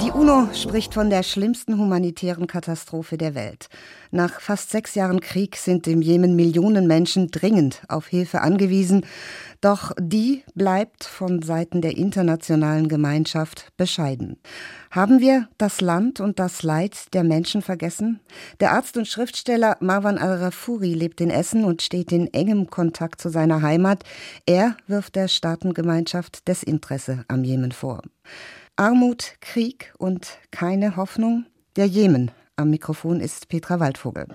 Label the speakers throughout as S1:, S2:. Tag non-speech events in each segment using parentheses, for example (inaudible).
S1: Die UNO spricht von der schlimmsten humanitären Katastrophe der Welt. Nach fast sechs Jahren Krieg sind im Jemen Millionen Menschen dringend auf Hilfe angewiesen. Doch die bleibt von Seiten der internationalen Gemeinschaft bescheiden. Haben wir das Land und das Leid der Menschen vergessen? Der Arzt und Schriftsteller Marwan al-Rafuri lebt in Essen und steht in engem Kontakt zu seiner Heimat. Er wirft der Staatengemeinschaft Desinteresse am Jemen vor. Armut, Krieg und keine Hoffnung? Der Jemen. Am Mikrofon ist Petra Waldvogel.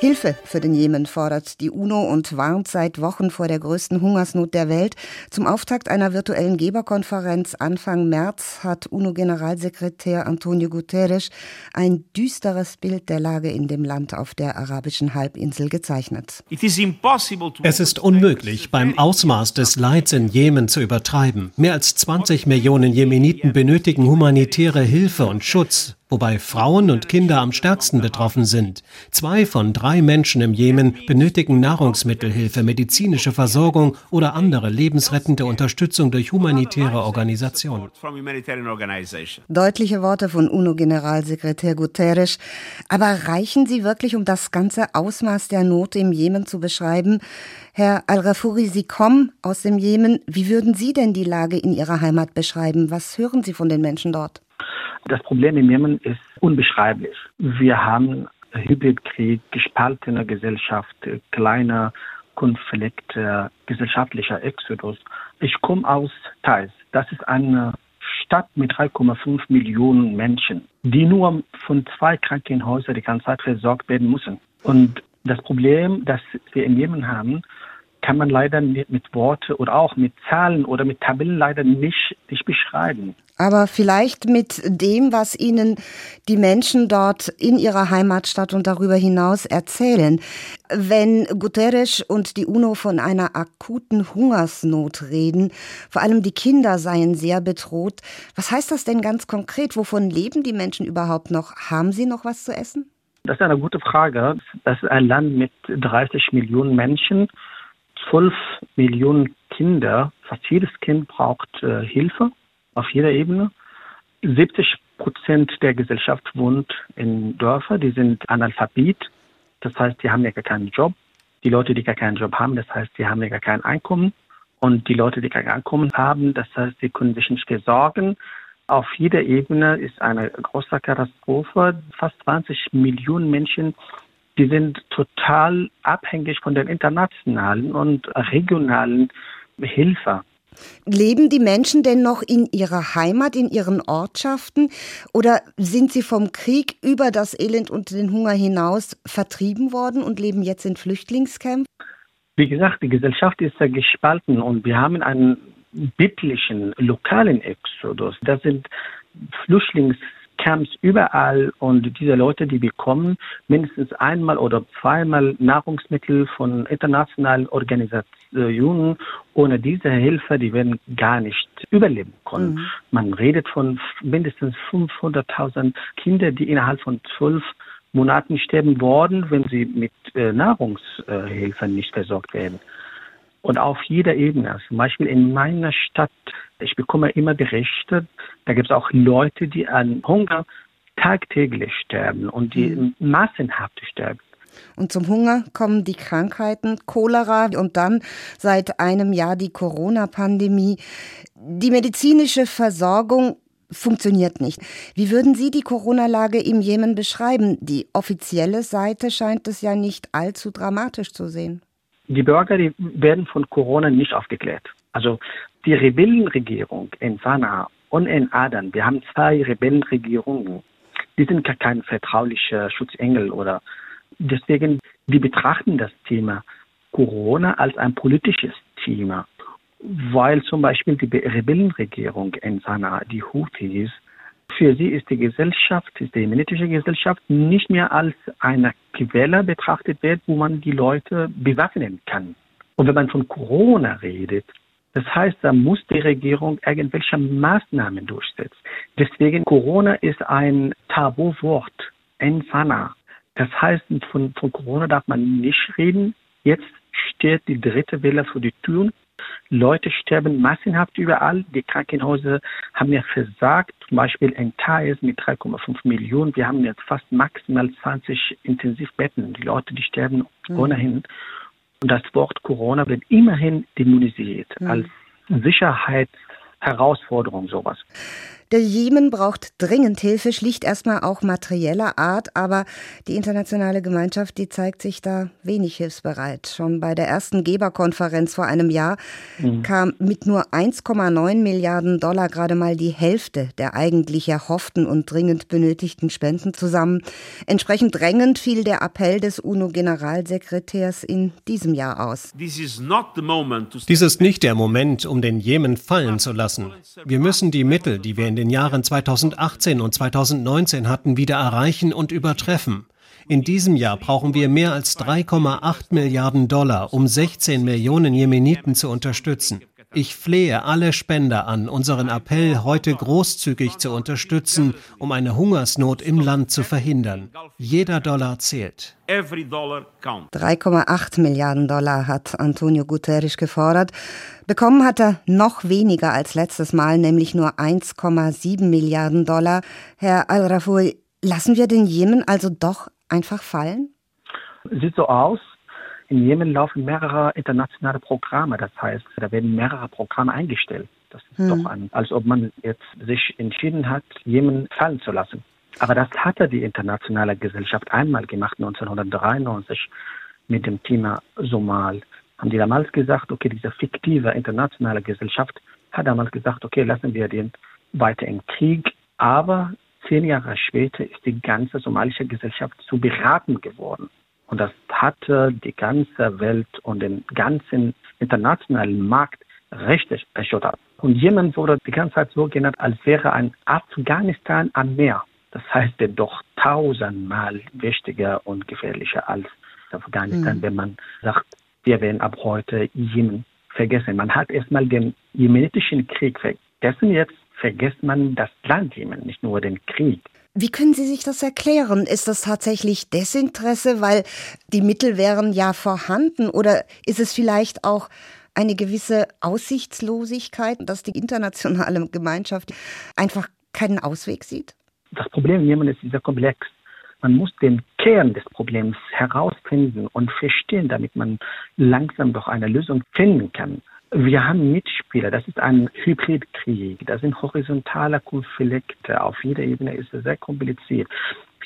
S1: Hilfe für den Jemen fordert die UNO und warnt seit Wochen vor der größten Hungersnot der Welt. Zum Auftakt einer virtuellen Geberkonferenz Anfang März hat UNO-Generalsekretär Antonio Guterres ein düsteres Bild der Lage in dem Land auf der arabischen Halbinsel gezeichnet.
S2: Es ist unmöglich, beim Ausmaß des Leids in Jemen zu übertreiben. Mehr als 20 Millionen Jemeniten benötigen humanitäre Hilfe und Schutz wobei Frauen und Kinder am stärksten betroffen sind. Zwei von drei Menschen im Jemen benötigen Nahrungsmittelhilfe, medizinische Versorgung oder andere lebensrettende Unterstützung durch humanitäre Organisationen.
S1: Deutliche Worte von UNO-Generalsekretär Guterres. Aber reichen sie wirklich, um das ganze Ausmaß der Not im Jemen zu beschreiben? Herr Al-Rafuri, Sie kommen aus dem Jemen. Wie würden Sie denn die Lage in Ihrer Heimat beschreiben? Was hören Sie von den Menschen dort?
S3: Das Problem im Jemen ist unbeschreiblich. Wir haben Hybridkrieg, gespaltene Gesellschaft, kleiner Konflikt, gesellschaftlicher Exodus. Ich komme aus Thais. Das ist eine Stadt mit 3,5 Millionen Menschen, die nur von zwei Krankenhäusern die ganze Zeit versorgt werden müssen. Und das Problem, das wir im Jemen haben, kann man leider mit, mit Worte oder auch mit Zahlen oder mit Tabellen leider nicht, nicht beschreiben.
S1: Aber vielleicht mit dem, was Ihnen die Menschen dort in ihrer Heimatstadt und darüber hinaus erzählen. Wenn Guterres und die UNO von einer akuten Hungersnot reden, vor allem die Kinder seien sehr bedroht, was heißt das denn ganz konkret? Wovon leben die Menschen überhaupt noch? Haben sie noch was zu essen?
S3: Das ist eine gute Frage. Das ist ein Land mit 30 Millionen Menschen 12 Millionen Kinder, fast jedes Kind braucht äh, Hilfe auf jeder Ebene. 70 Prozent der Gesellschaft wohnt in Dörfern, die sind analphabet. Das heißt, die haben ja gar keinen Job. Die Leute, die gar keinen Job haben, das heißt, die haben ja gar kein Einkommen. Und die Leute, die kein Einkommen haben, das heißt, sie können sich nicht versorgen. Auf jeder Ebene ist eine große Katastrophe. Fast 20 Millionen Menschen die sind total abhängig von der internationalen und regionalen Hilfe.
S1: Leben die Menschen denn noch in ihrer Heimat, in ihren Ortschaften oder sind sie vom Krieg über das Elend und den Hunger hinaus vertrieben worden und leben jetzt in Flüchtlingscamps?
S3: Wie gesagt, die Gesellschaft ist ja gespalten und wir haben einen biblischen, lokalen Exodus. Das sind Flüchtlings Camps überall und diese Leute, die bekommen mindestens einmal oder zweimal Nahrungsmittel von internationalen Organisationen. Ohne diese Hilfe, die werden gar nicht überleben können. Mhm. Man redet von mindestens 500.000 Kindern, die innerhalb von zwölf Monaten sterben worden, wenn sie mit äh, Nahrungshilfe nicht versorgt werden. Und auf jeder Ebene, zum Beispiel in meiner Stadt, ich bekomme immer Berichte, da gibt es auch Leute, die an Hunger tagtäglich sterben und die mhm. massenhaft sterben.
S1: Und zum Hunger kommen die Krankheiten, Cholera und dann seit einem Jahr die Corona-Pandemie. Die medizinische Versorgung funktioniert nicht. Wie würden Sie die Corona-Lage im Jemen beschreiben? Die offizielle Seite scheint es ja nicht allzu dramatisch zu sehen.
S3: Die Bürger die werden von Corona nicht aufgeklärt. Also die Rebellenregierung in Sanaa und in Aden, wir haben zwei Rebellenregierungen, die sind gar kein vertraulicher Schutzengel oder deswegen, die betrachten das Thema Corona als ein politisches Thema, weil zum Beispiel die Rebellenregierung in Sanaa, die Houthis, für sie ist die Gesellschaft, ist die jemenitische Gesellschaft nicht mehr als eine Quelle betrachtet wird, wo man die Leute bewaffnen kann. Und wenn man von Corona redet, das heißt, da muss die Regierung irgendwelche Maßnahmen durchsetzen. Deswegen Corona ist ein Tabuwort in Sana. Das heißt, von, von Corona darf man nicht reden. Jetzt steht die dritte Welle vor die Tür Leute sterben massenhaft überall. Die Krankenhäuser haben ja versagt. Zum Beispiel in Thais mit 3,5 Millionen. Wir haben jetzt fast maximal 20 Intensivbetten. Die Leute, die sterben mhm. ohnehin. Und das Wort Corona wird immerhin dämonisiert mhm. als Sicherheitsherausforderung sowas.
S1: Der Jemen braucht dringend Hilfe, schlicht erstmal auch materieller Art, aber die internationale Gemeinschaft, die zeigt sich da wenig hilfsbereit. Schon bei der ersten Geberkonferenz vor einem Jahr mhm. kam mit nur 1,9 Milliarden Dollar gerade mal die Hälfte der eigentlich erhofften und dringend benötigten Spenden zusammen. Entsprechend drängend fiel der Appell des UNO-Generalsekretärs in diesem Jahr aus.
S2: Dies ist nicht der Moment, um den Jemen fallen zu lassen. Wir müssen die Mittel, die wir in den Jahren 2018 und 2019 hatten, wieder erreichen und übertreffen. In diesem Jahr brauchen wir mehr als 3,8 Milliarden Dollar, um 16 Millionen Jemeniten zu unterstützen. Ich flehe alle Spender an, unseren Appell heute großzügig zu unterstützen, um eine Hungersnot im Land zu verhindern. Jeder Dollar zählt.
S1: 3,8 Milliarden Dollar hat Antonio Guterres gefordert. Bekommen hat er noch weniger als letztes Mal, nämlich nur 1,7 Milliarden Dollar. Herr Al-Rafoui, lassen wir den Jemen also doch einfach fallen?
S3: Sieht so aus, in Jemen laufen mehrere internationale Programme. Das heißt, da werden mehrere Programme eingestellt. Das ist hm. doch ein, als ob man jetzt sich entschieden hat, Jemen fallen zu lassen. Aber das hatte die internationale Gesellschaft einmal gemacht, 1993, mit dem Thema Somal. Haben die damals gesagt, okay, diese fiktive internationale Gesellschaft hat damals gesagt, okay, lassen wir den weiter im Krieg. Aber zehn Jahre später ist die ganze somalische Gesellschaft zu beraten geworden. Und das hatte die ganze Welt und den ganzen internationalen Markt richtig erschüttert. Und Jemen wurde die ganze Zeit so genannt, als wäre ein Afghanistan am Meer. Das heißt, doch tausendmal wichtiger und gefährlicher als Afghanistan, mhm. wenn man sagt, wir werden ab heute Jemen vergessen. Man hat erstmal den jemenitischen Krieg vergessen, jetzt vergisst man das Land Jemen, nicht nur den Krieg.
S1: Wie können Sie sich das erklären? Ist das tatsächlich Desinteresse, weil die Mittel wären ja vorhanden? Oder ist es vielleicht auch eine gewisse Aussichtslosigkeit, dass die internationale Gemeinschaft einfach keinen Ausweg sieht?
S3: Das Problem in Jemen ist sehr komplex. Man muss den Kern des Problems herausfinden und verstehen, damit man langsam doch eine Lösung finden kann. Wir haben Mitspieler, das ist ein Hybridkrieg, das sind horizontale Konflikte, auf jeder Ebene ist es sehr kompliziert.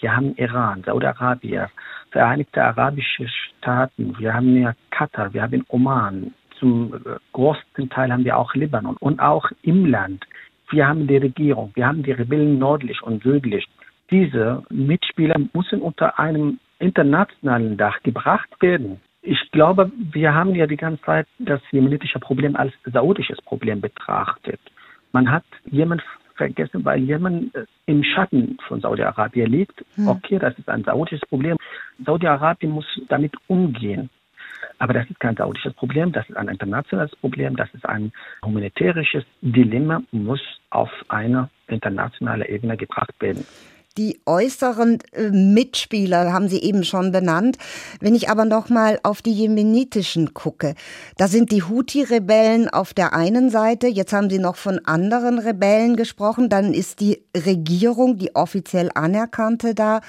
S3: Wir haben Iran, Saudi-Arabien, Vereinigte Arabische Staaten, wir haben ja Katar, wir haben Oman, zum größten Teil haben wir auch Libanon und auch im Land. Wir haben die Regierung, wir haben die Rebellen nördlich und südlich. Diese Mitspieler müssen unter einem internationalen Dach gebracht werden. Ich glaube, wir haben ja die ganze Zeit das jemenitische Problem als saudisches Problem betrachtet. Man hat Jemen vergessen, weil Jemen äh, im Schatten von Saudi-Arabien liegt. Hm. Okay, das ist ein saudisches Problem. Saudi-Arabien muss damit umgehen. Aber das ist kein saudisches Problem, das ist ein internationales Problem, das ist ein humanitärisches Dilemma, muss auf eine internationale Ebene gebracht werden.
S1: Die äußeren äh, Mitspieler haben Sie eben schon benannt. Wenn ich aber noch mal auf die jemenitischen gucke, da sind die Houthi-Rebellen auf der einen Seite. Jetzt haben Sie noch von anderen Rebellen gesprochen. Dann ist die Regierung, die offiziell anerkannte, da.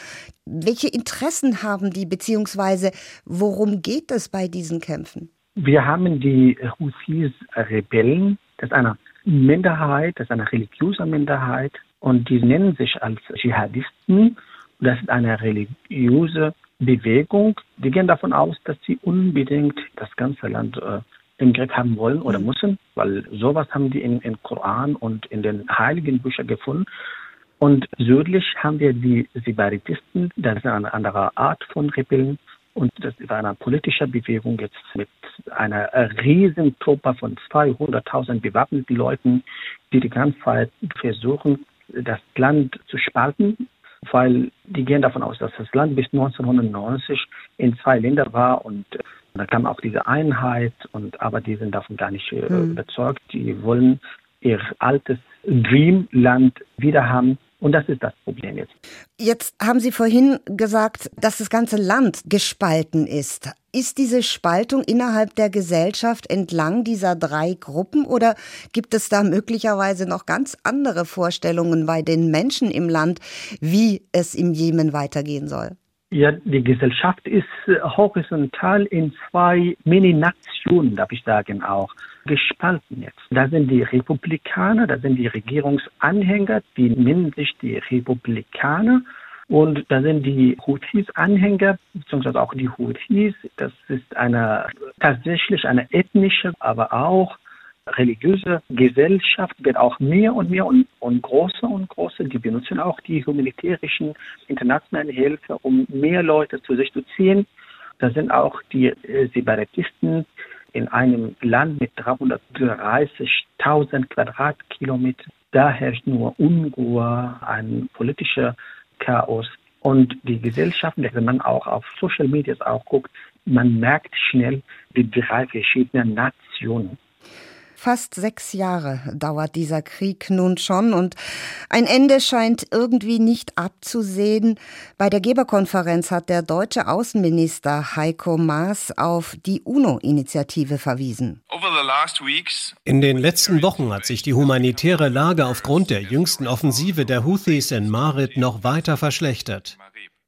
S1: Welche Interessen haben die, beziehungsweise worum geht es bei diesen Kämpfen?
S3: Wir haben die Houthis-Rebellen. Das ist eine Minderheit, das ist eine religiöse Minderheit und die nennen sich als Dschihadisten. Das ist eine religiöse Bewegung. Die gehen davon aus, dass sie unbedingt das ganze Land äh, im Griff haben wollen oder müssen, weil sowas haben die im, im Koran und in den heiligen Büchern gefunden. Und südlich haben wir die Separatisten, das ist eine andere Art von Rebellen. Und das ist eine politische Bewegung jetzt mit einer riesen Truppe von 200.000 bewaffneten Leuten, die die ganze Zeit versuchen, das Land zu spalten, weil die gehen davon aus, dass das Land bis 1990 in zwei Länder war und äh, da kam auch diese Einheit und aber die sind davon gar nicht mhm. überzeugt. Die wollen ihr altes Dreamland wieder haben Und das ist das Problem jetzt.
S1: Jetzt haben Sie vorhin gesagt, dass das ganze Land gespalten ist. Ist diese Spaltung innerhalb der Gesellschaft entlang dieser drei Gruppen oder gibt es da möglicherweise noch ganz andere Vorstellungen bei den Menschen im Land, wie es im Jemen weitergehen soll?
S3: Ja, die Gesellschaft ist äh, horizontal in zwei Mini-Nationen, darf ich sagen, auch gespalten jetzt. Da sind die Republikaner, da sind die Regierungsanhänger, die nennen sich die Republikaner. Und da sind die Houthis-Anhänger, beziehungsweise auch die Houthis. Das ist eine tatsächlich eine ethnische, aber auch religiöse Gesellschaft wird auch mehr und mehr und, und größer und größer. Die benutzen auch die humanitärischen internationalen Hilfe, um mehr Leute zu sich zu ziehen. Da sind auch die äh, Separatisten in einem Land mit 330.000 Quadratkilometer. Da herrscht nur Unruhe, ein politischer Chaos. Und die Gesellschaft, wenn man auch auf Social Media auch guckt, man merkt schnell die drei verschiedenen Nationen.
S1: Fast sechs Jahre dauert dieser Krieg nun schon und ein Ende scheint irgendwie nicht abzusehen. Bei der Geberkonferenz hat der deutsche Außenminister Heiko Maas auf die UNO-Initiative verwiesen.
S2: In den letzten Wochen hat sich die humanitäre Lage aufgrund der jüngsten Offensive der Houthis in Marit noch weiter verschlechtert.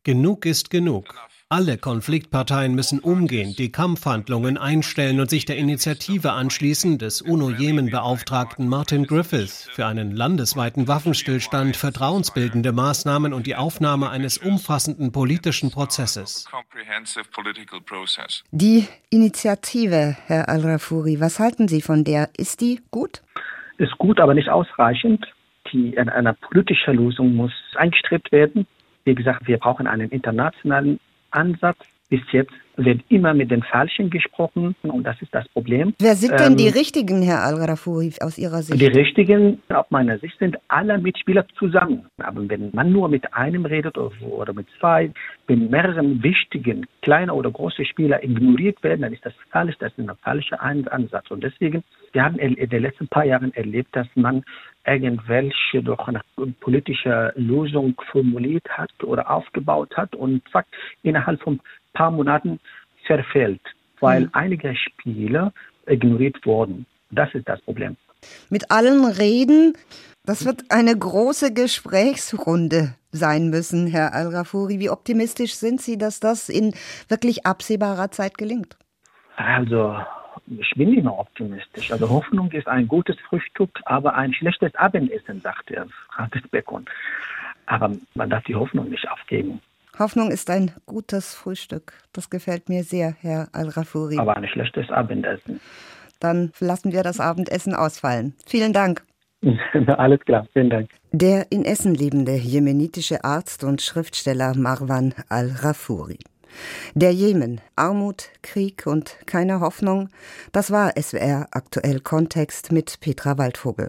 S2: Genug ist genug. Alle Konfliktparteien müssen umgehen, die Kampfhandlungen einstellen und sich der Initiative anschließen des UNO-Jemen-Beauftragten Martin Griffith für einen landesweiten Waffenstillstand, vertrauensbildende Maßnahmen und die Aufnahme eines umfassenden politischen Prozesses.
S1: Die Initiative, Herr Al-Rafuri, was halten Sie von der? Ist die gut?
S3: Ist gut, aber nicht ausreichend. Die, eine politische Lösung muss eingestrebt werden. Wie gesagt, wir brauchen einen internationalen Ansatz. Bis jetzt wird immer mit den Falschen gesprochen und das ist das Problem.
S1: Wer sind denn die ähm, Richtigen, Herr Al-Rafoui, aus Ihrer Sicht?
S3: Die Richtigen, aus meiner Sicht, sind alle Mitspieler zusammen. Aber wenn man nur mit einem redet oder mit zwei, wenn mehrere wichtigen, kleine oder große Spieler ignoriert werden, dann ist das falsch, das ist ein falscher Ansatz. Und deswegen, wir haben in den letzten paar Jahren erlebt, dass man irgendwelche durch eine politische Lösung formuliert hat oder aufgebaut hat und zack, innerhalb von ein paar Monaten verfällt, weil mhm. einige Spiele ignoriert wurden. Das ist das Problem.
S1: Mit allen Reden, das wird eine große Gesprächsrunde sein müssen, Herr Al-Rafuri. Wie optimistisch sind Sie, dass das in wirklich absehbarer Zeit gelingt?
S3: Also ich bin immer optimistisch. Also Hoffnung ist ein gutes Frühstück, aber ein schlechtes Abendessen, sagt er, Francis Bacon. Aber man darf die Hoffnung nicht aufgeben.
S1: Hoffnung ist ein gutes Frühstück. Das gefällt mir sehr, Herr Al-Rafuri.
S3: Aber ein schlechtes Abendessen.
S1: Dann lassen wir das Abendessen ausfallen. Vielen Dank. (laughs)
S3: Alles klar, vielen Dank.
S1: Der in Essen lebende jemenitische Arzt und Schriftsteller Marwan Al-Rafuri. Der Jemen, Armut, Krieg und keine Hoffnung, das war SWR aktuell Kontext mit Petra Waldvogel.